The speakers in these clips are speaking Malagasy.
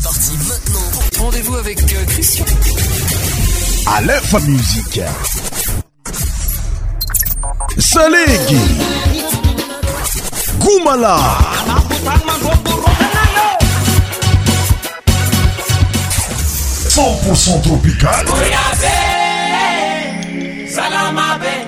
C'est parti maintenant. Rendez-vous avec euh, Christian. À l'info musique. Salégui. Goumala. 100% pour tropical. Salamabe.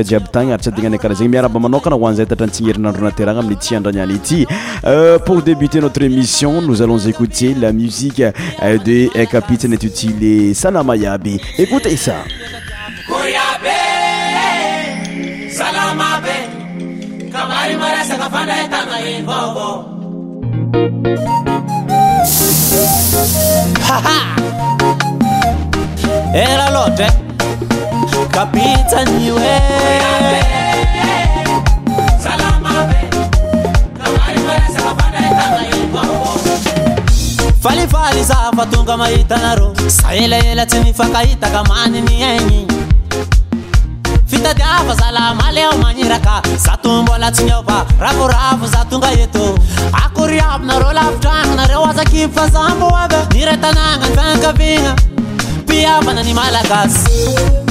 Euh, pour débuter notre émission nous allons écouter la musique euh, de euh, capitaine intitulé Salama Yabi écoutez ça kaitny ealifaly za fa tonga mahitanar a elaelatsy nyfakaitaka maniny aigny fitaafa alamaeo mairaka zatoblatinyoa raforafo zatonga eto akoryabnar laidrannare aaifaaboa niretanaany anakigna iavanany malagasy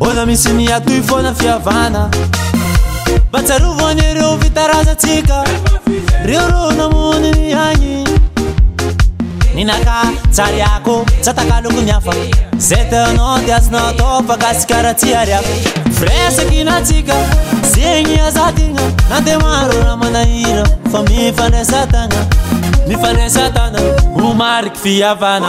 ona misy ny atoy fona fiavanayetke namonny any ninak sariako stak lokony afa zna iaatofaaskaiaanynaemaro ah manahira fa mifandraisatana mifandraistn oaik fiavna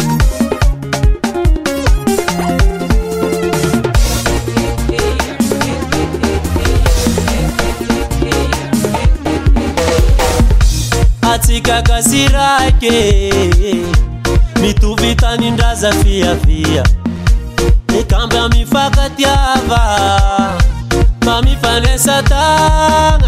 kasirake mitovytanyndraza fiafia ikamba amifakatiava mamifandresatagnaa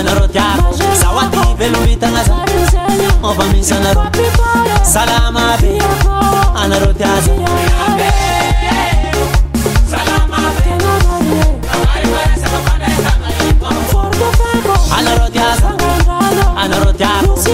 anareo tiako zaho aty velobitagna za ôfa misy anareo salama be anareo tiaza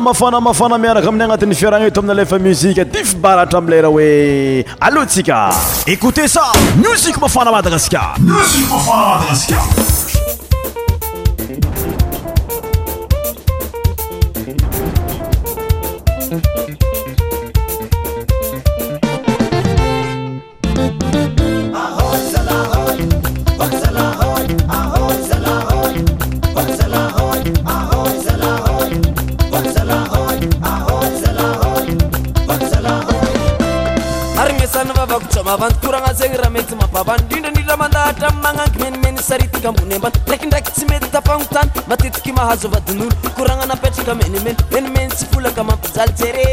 mafana mafana miaraka aminy agnatin'ny fiaragna eto amina lefa muzika di fibaratra amlera hoe alohatsika écoute ça musik mafana madagaskar musik mafana madagaskar hazovadin'olo korana napetraka menimeny minimeny tsy folaka mampijalyjere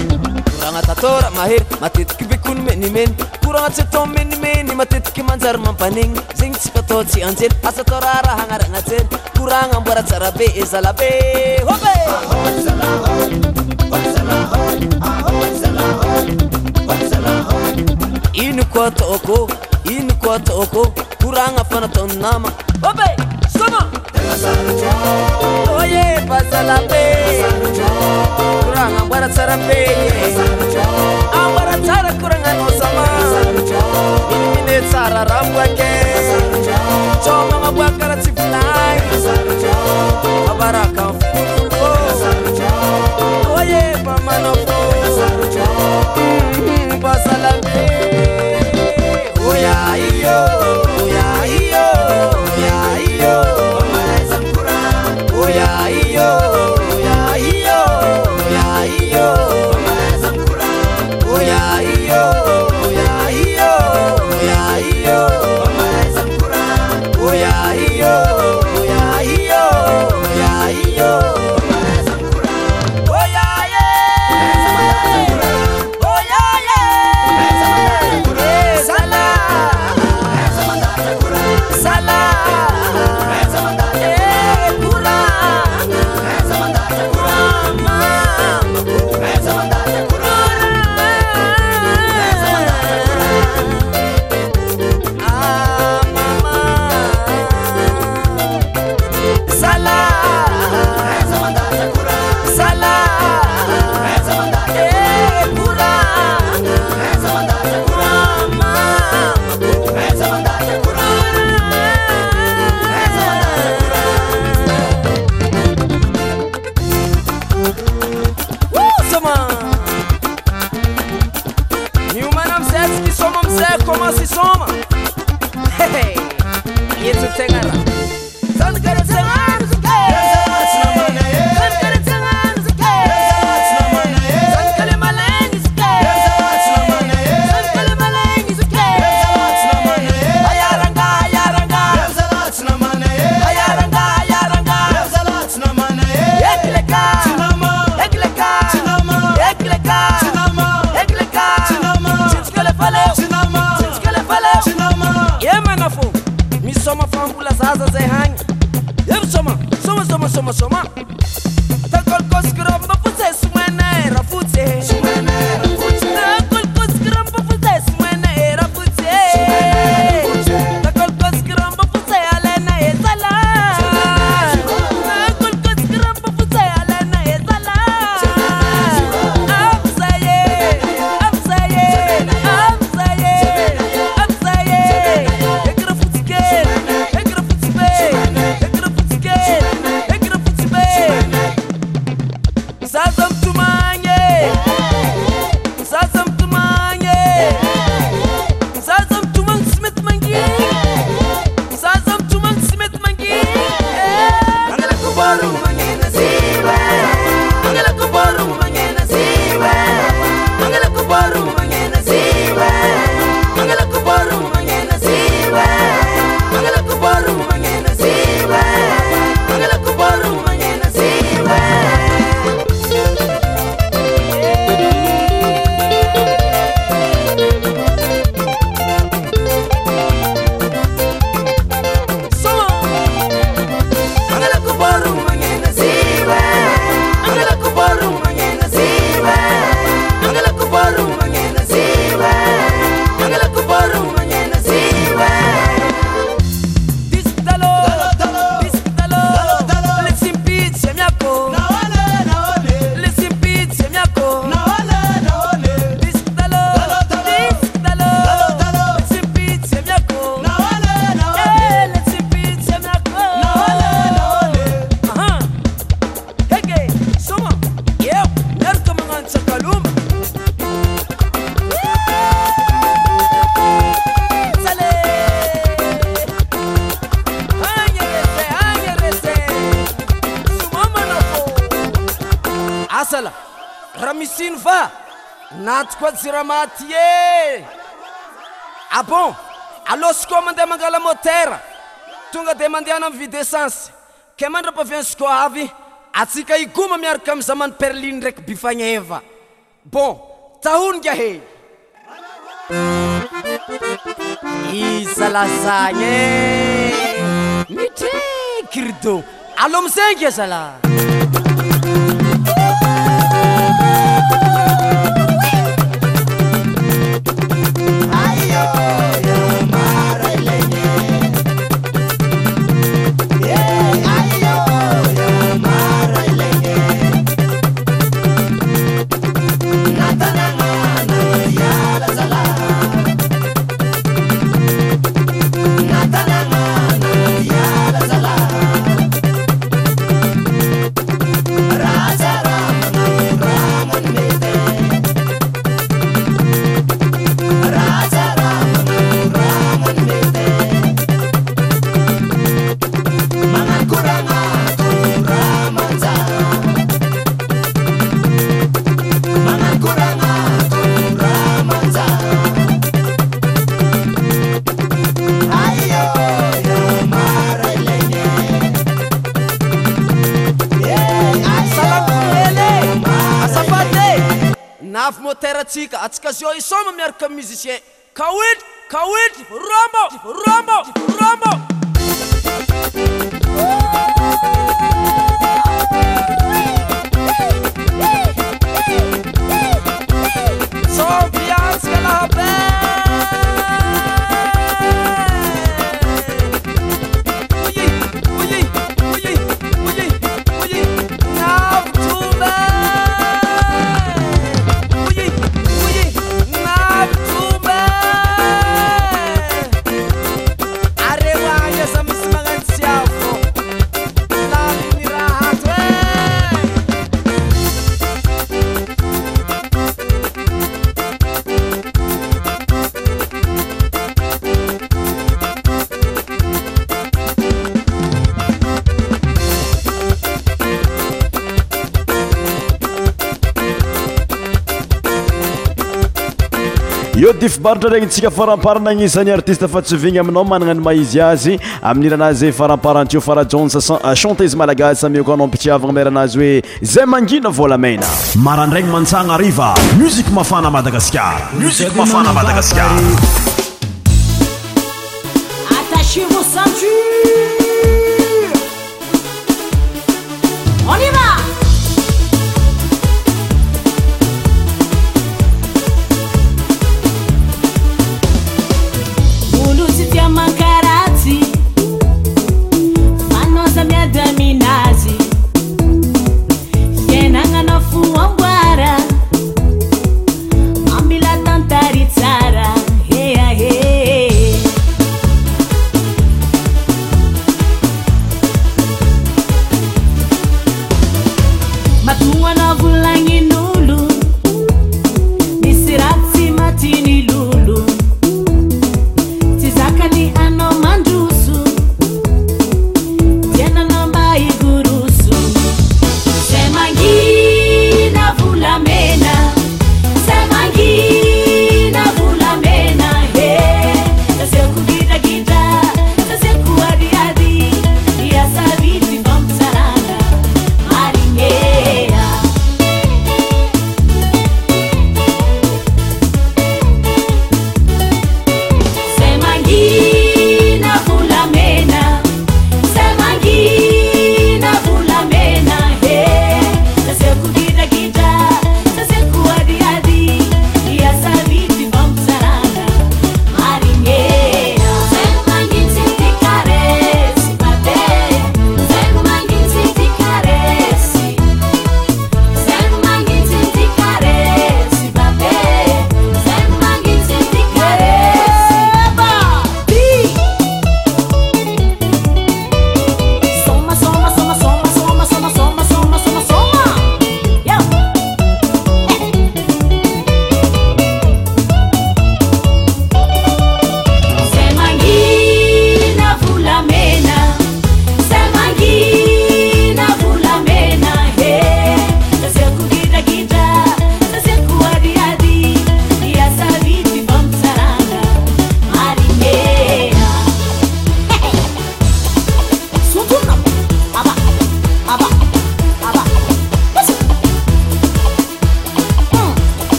okourana tatara mahery matetiky bekony minimeny koragna tsy ata menimeny matetiky manjary mampaniny zegny tsy patatsy anjeny azatara raha anaranajeny kourana mboarajarabe izalabe o inkt inkotko koranga fanatonnamaabesye pasalaekorana baratsaraeambaratsara korangansamainmine tsara rambake ogamagwakaratsivla Oh. ô. jiramaty e abon ah alosykoa mandeha mangalamotera tonga de mandehana ami videssence ke mandrapavian zko avy atsika igoma miaraka amy zamano perliny ndraiky bifagneva bon tahonika heyiaazany e mitrkrido alômzenykezala k atsikasoisom miarka musicien ka w ty fibaritra regny tsika faramparana agnisan'ny artiste fa ny malagasy volamena musique mafana madagasikara musique mafana madagasikara attachez vos ceintures on y va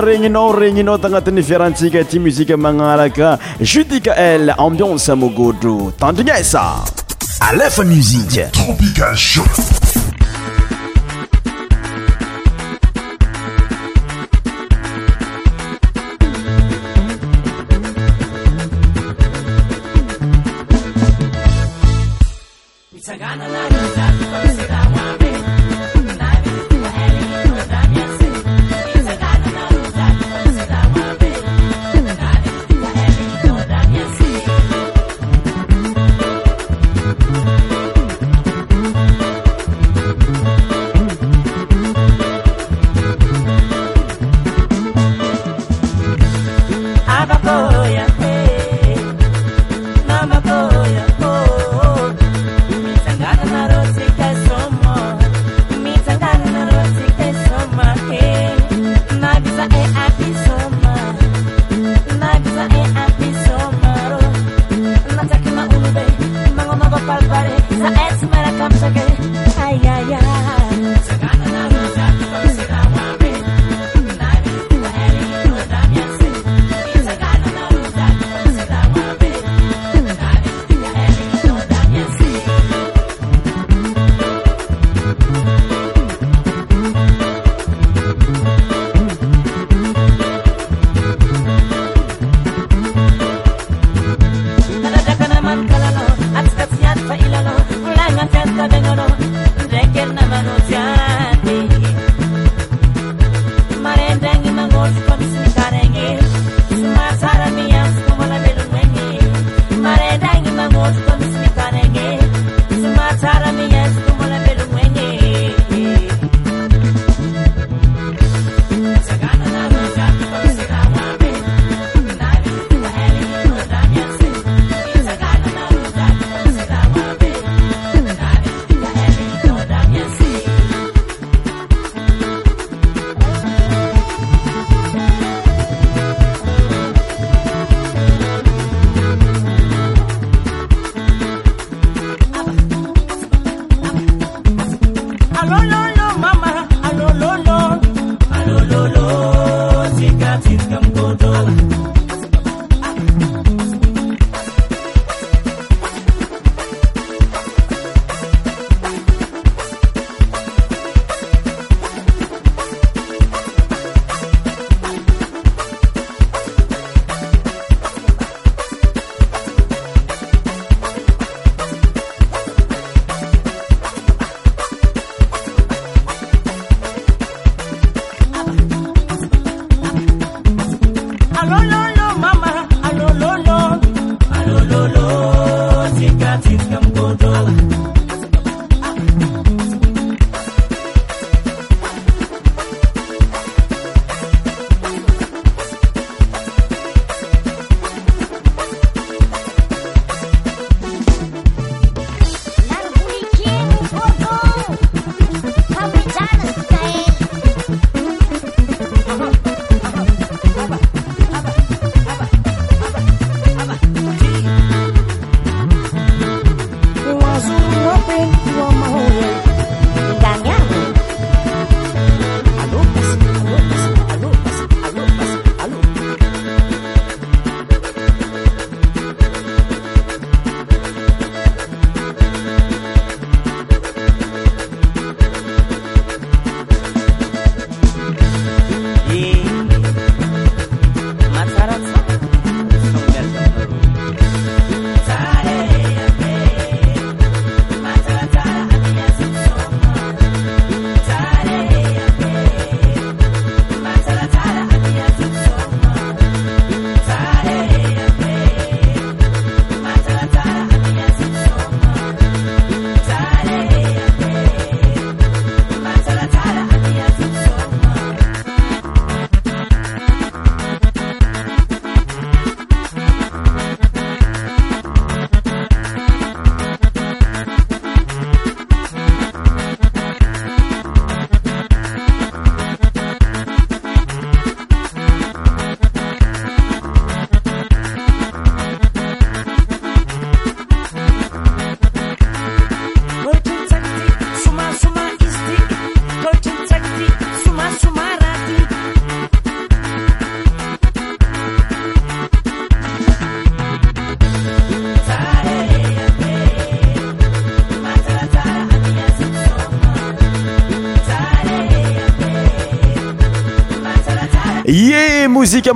régninao régninao tangatanifera antika ti musike magnalaka judica el ambiance mogodo tandrinasa a lef music tropical show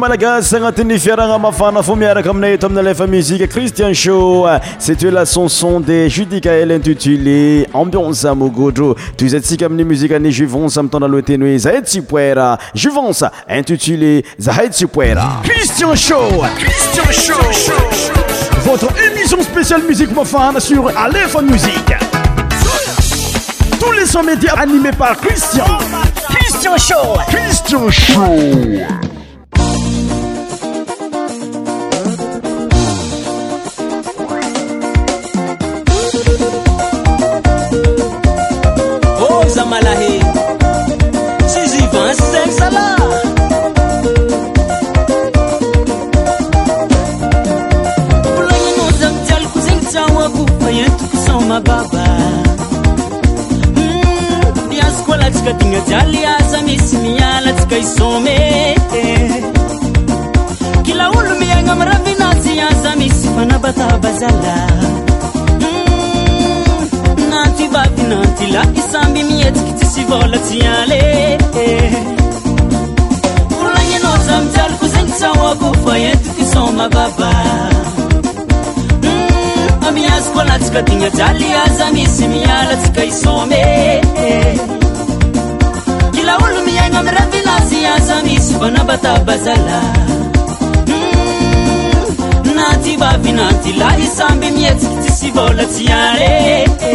alagasanatanefiaranamafana fomiarakoamiaetoamilefa musike cristian show sete lasanson de judikelintitulé ambience mogôo tozasik amii musikae jivancamitanalotenoezaetsipouvanc intitulé zahesipo vavaamiazo hmm, kolatsika tigna jaly aza misy mialatsyka isomee kilaolo mihaimamiravinazy aza misy vanabatabazala hmm, na ty bavinaty lahisamby mihatsik ty syboolatsy are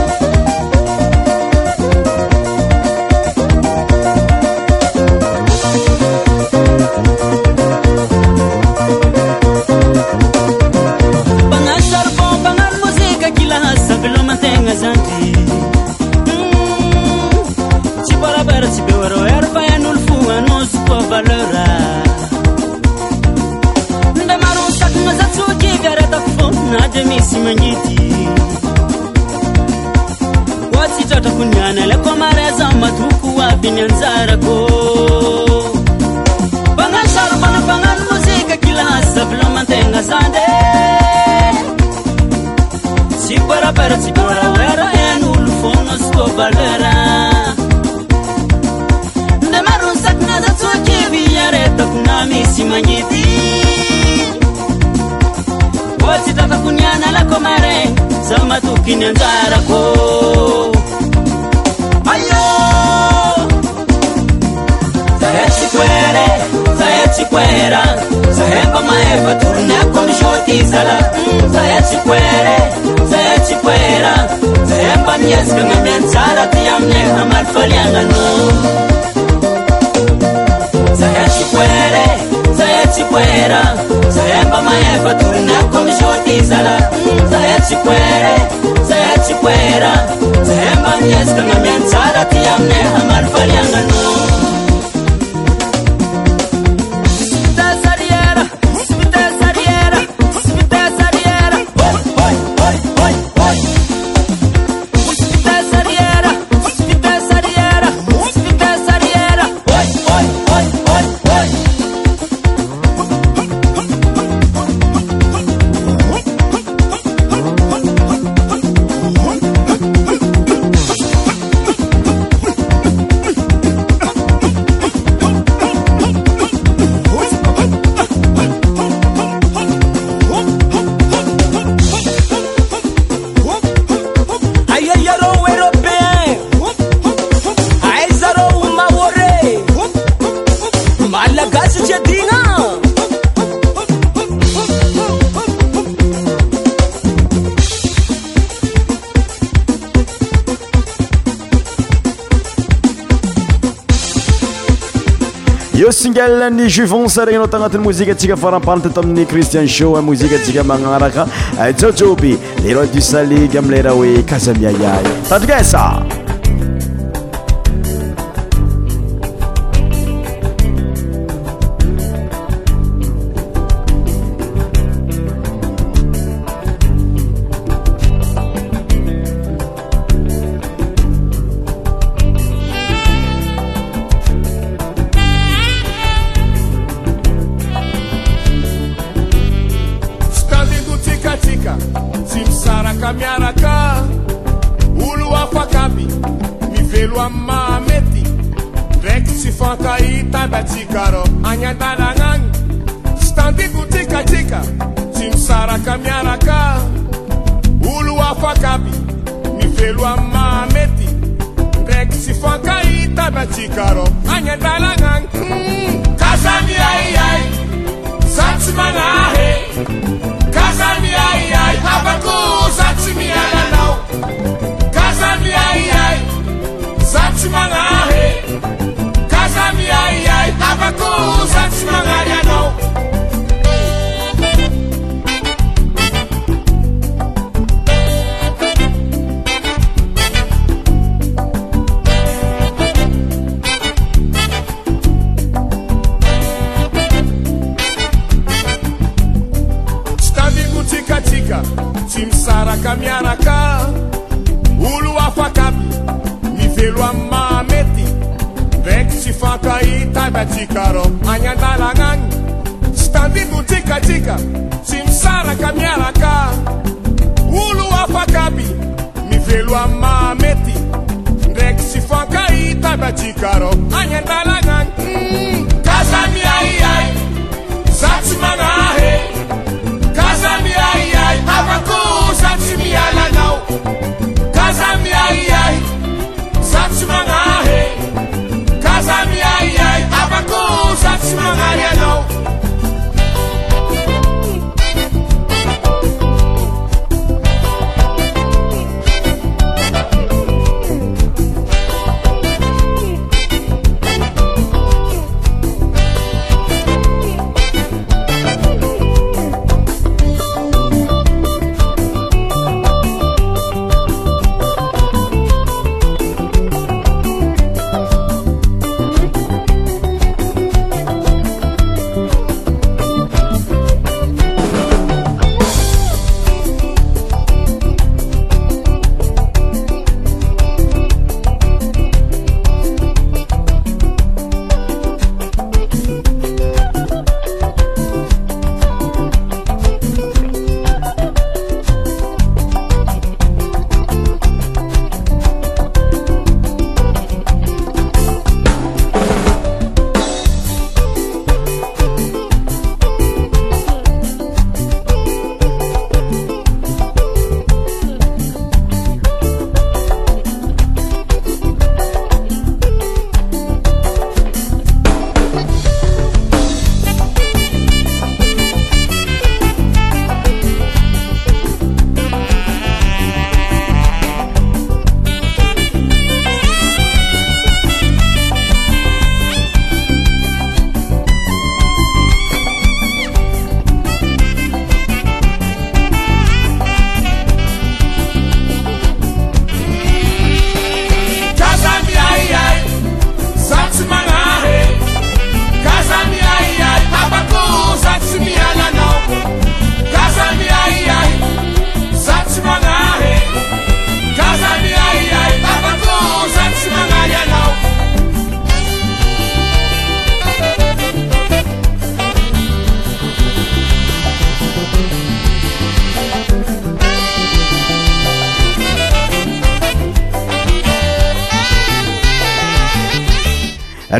syingelan'ny juivance regnynao tagnatin'ny mozikaantsika faramparte t amin'ny cristian show mozikeatsika magnaraka jojoby léroi du salige amileraha hoe kaza miayay tadikesa got it.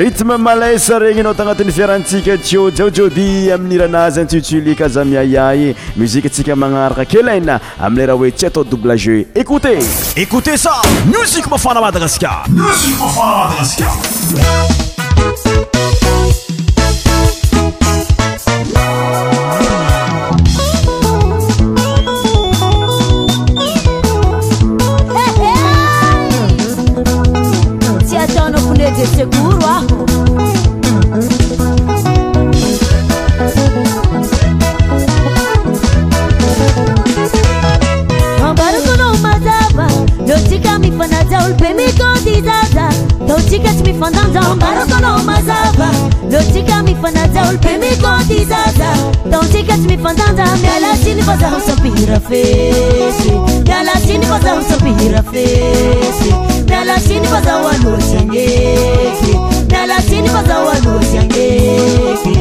rithme malasa regny anao tagnatin'ny fiarantsika jio jaojodi amin'n'iranazy antsutsuli kaza miayahy muzikeatsika manaraka kelaina amileraha hoe ty atao bgu écoute écoute ça musik mafana madagaskarmsikamagasa zaonbarotona mazava zotsika mifanazaolo pe mikôtyzaza taontsikatsy mifandanja mialatsyny fa zao sampihirafesy mialatsyny fazao sampihirafes mialatsyny fzao alotsy anesy mialatsyny fazao alosy anesy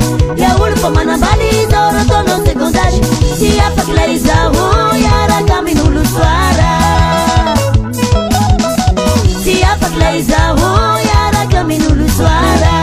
jul pomnbalidortono tekodaž tipkלizהיarkמnuluzr ikizהarkמinuluzra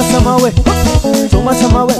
Toma essa mão, é. Toma essa my way.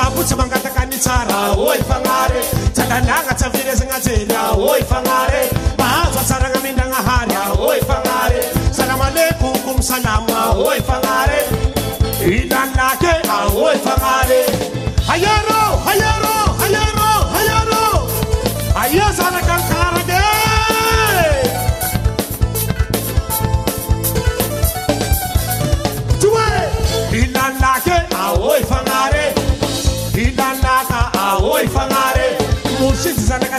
aotsy mangataka nytsara o ifagnare tsalanagatsy avrezagna jeryao ifagnare maazo atsaragnamindragnahary ao ifanare salamalekokomsalam o ifagnare ilalake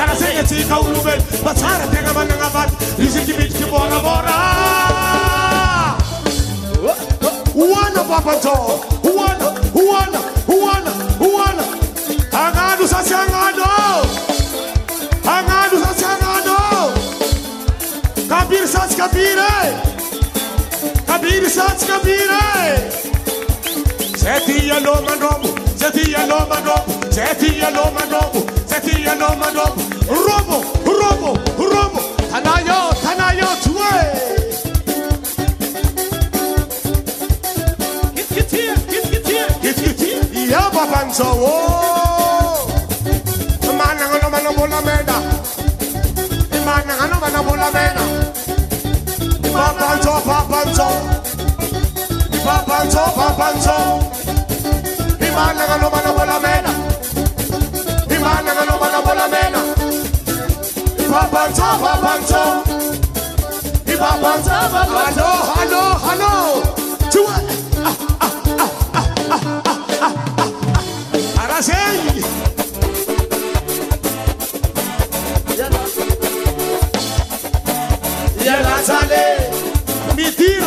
slnskl brtnnnkk usasangono angano usasangono kabir satsy kabire eh. kabiri satsy kabire eh. zeti ya no manombo zeti ya no manombo zay ty alô manombo zay ty alô manombo romo romo romo tanayo tanayo toe Yaba Banzawo una bola mena. Di mana ana mana bola mena. Di papanzo papanzo. Di papanzo papanzo. Di mana ana mana bola mena. Di mana ana mana bola mena. Di papanzo papanzo. Di papanzo papanzo. Hello hello hello. Chua. Ah ah ah ah ah ah ah. ah, sí.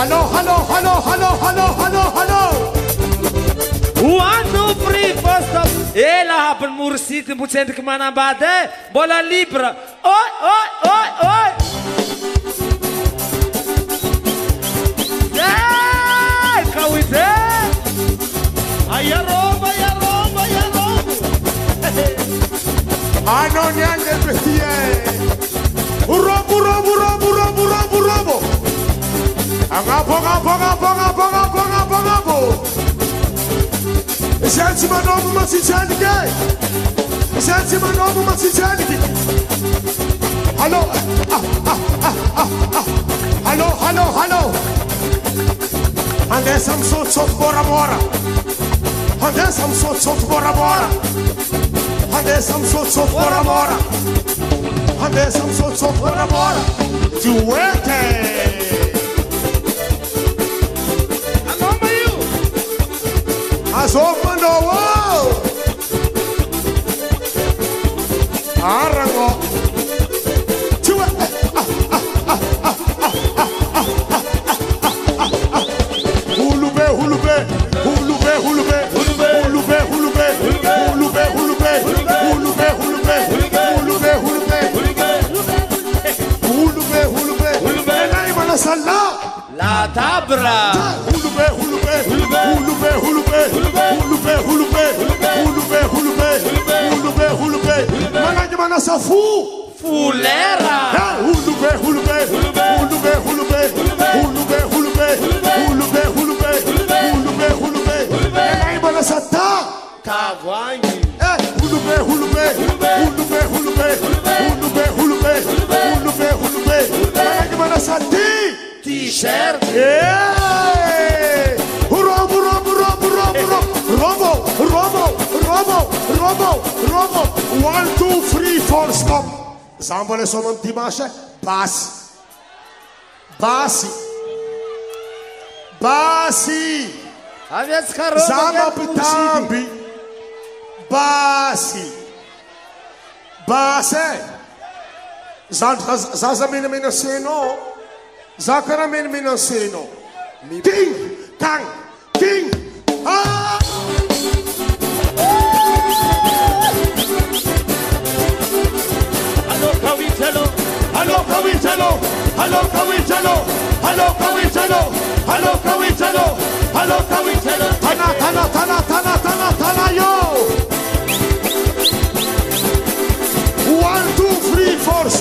Hello, hello, hello, hello, hello, hello, hello. One, two, three. Elah pun mursid Mungkin ke mana bade Bola libra Oi, oi, oi, oi Hei, kau ide Ayo roba, ya roba, ya roba Ano nyan de pesie Robo, robo, robo, robo, robo, robo Angapo, angapo, angapo, angapo, angapo, angapo, angapo Sente my novel must be trying to Sente Sense my novel must be trying alô, Hello, ah, ah, ah, ah, ah. Hello, hello, hello. And there's some sort Bora Bora. And there's some sort Bora Bora. And there's some Bora Bora. And there's some Bora Bora. To Arrancó. La tabra. Olha de mano, só fu. Fulera. É, hulu bem, hulu bem, hulu bem, hulu bem, hulu bem, hulu bem, hulu bem, hulu de mano, só tá. Cavangue. É, hulu bem, hulu bem, hulu bem, hulu bem, hulu bem, hulu bem, de mano, só ti. T-shirt. Yeah. Rombo, rombo, rombo, rombo, rombo, rombo. Robo, Robo, Robo. One, two, three, four, stop. Zambole su nam ti maše. Basi. Basi. Basi. A więc Harold. Zamapitambi. Basi. Base. mi mino seno. Zakara mino seno. King. Tang. Ting! Ah! tana ioone to free for to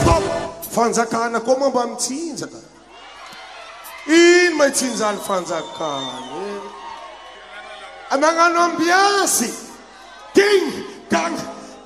fanjakana ko momba mitsinjana ino maitsinjany fanjakany eh. nagnano ambyasy tiy kany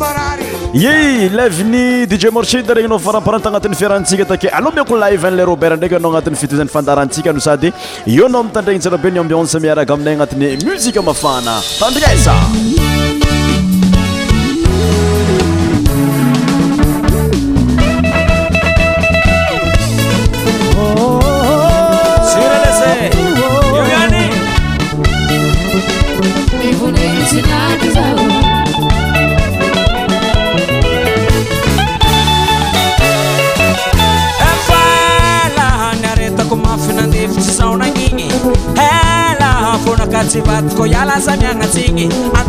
araryey laviny dije marched regny nao faramparan tagnatin'ny fiarantsika taky aloha miako live anla robert ndraiky anao agnatin'ny fitozan'ny fandarantsika no sady eo anao mitandrainy sarabe ni ambionsa miaraka aminay agnatin'ny muziqa mafana tandriaza snnyn moyneinakekedr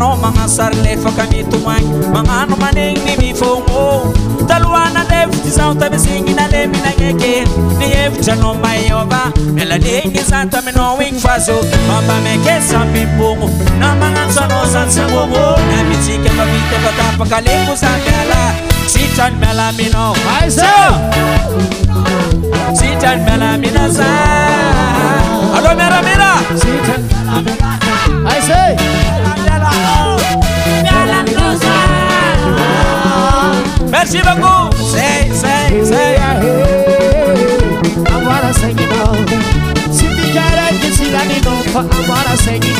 agyyerny rny sei. Merci beaucoup. Sei, sei, sei. Agora segue não. Se ficar aqui, se dá de novo. Agora segue não.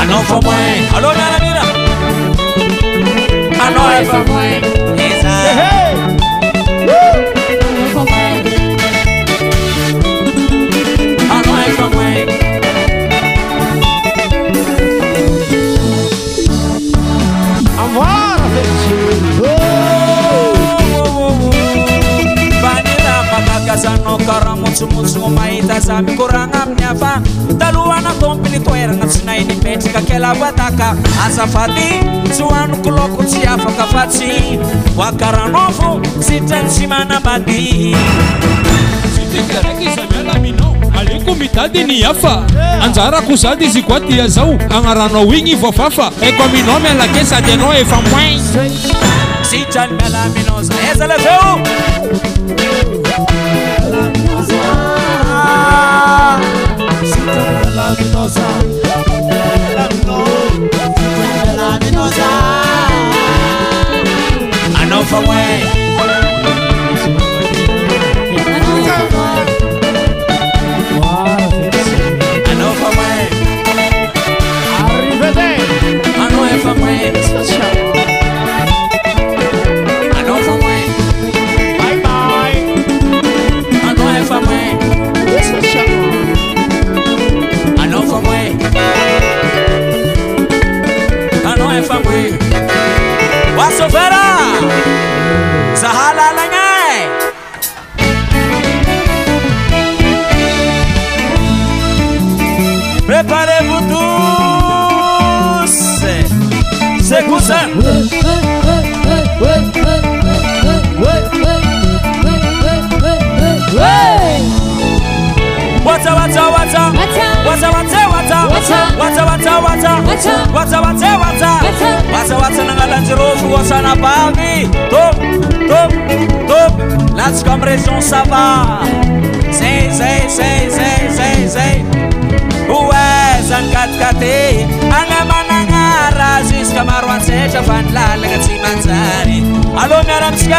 Ano fomue, ano A no efamue. yoykfa tny sy zmialaminao aleko mitadyny afa anjarako zady izy koa tia zao anaranao igny voafafa aiko aminao mialake sadyanao efa moy for when aa asaoatsananalanjyroso oasanabavy latsika ammnyrason sapa zazzzzza oe zanykatikaty ana managnarazy izyka maro anzetra vanylalana tsy manjary iy aloa miaramisika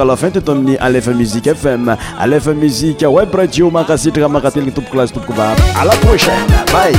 la fin te to aminy alfa musique fm alfa muziqe web radio makasitra ra makateligny toubokclasse touboko va a la prochain bay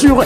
聚会。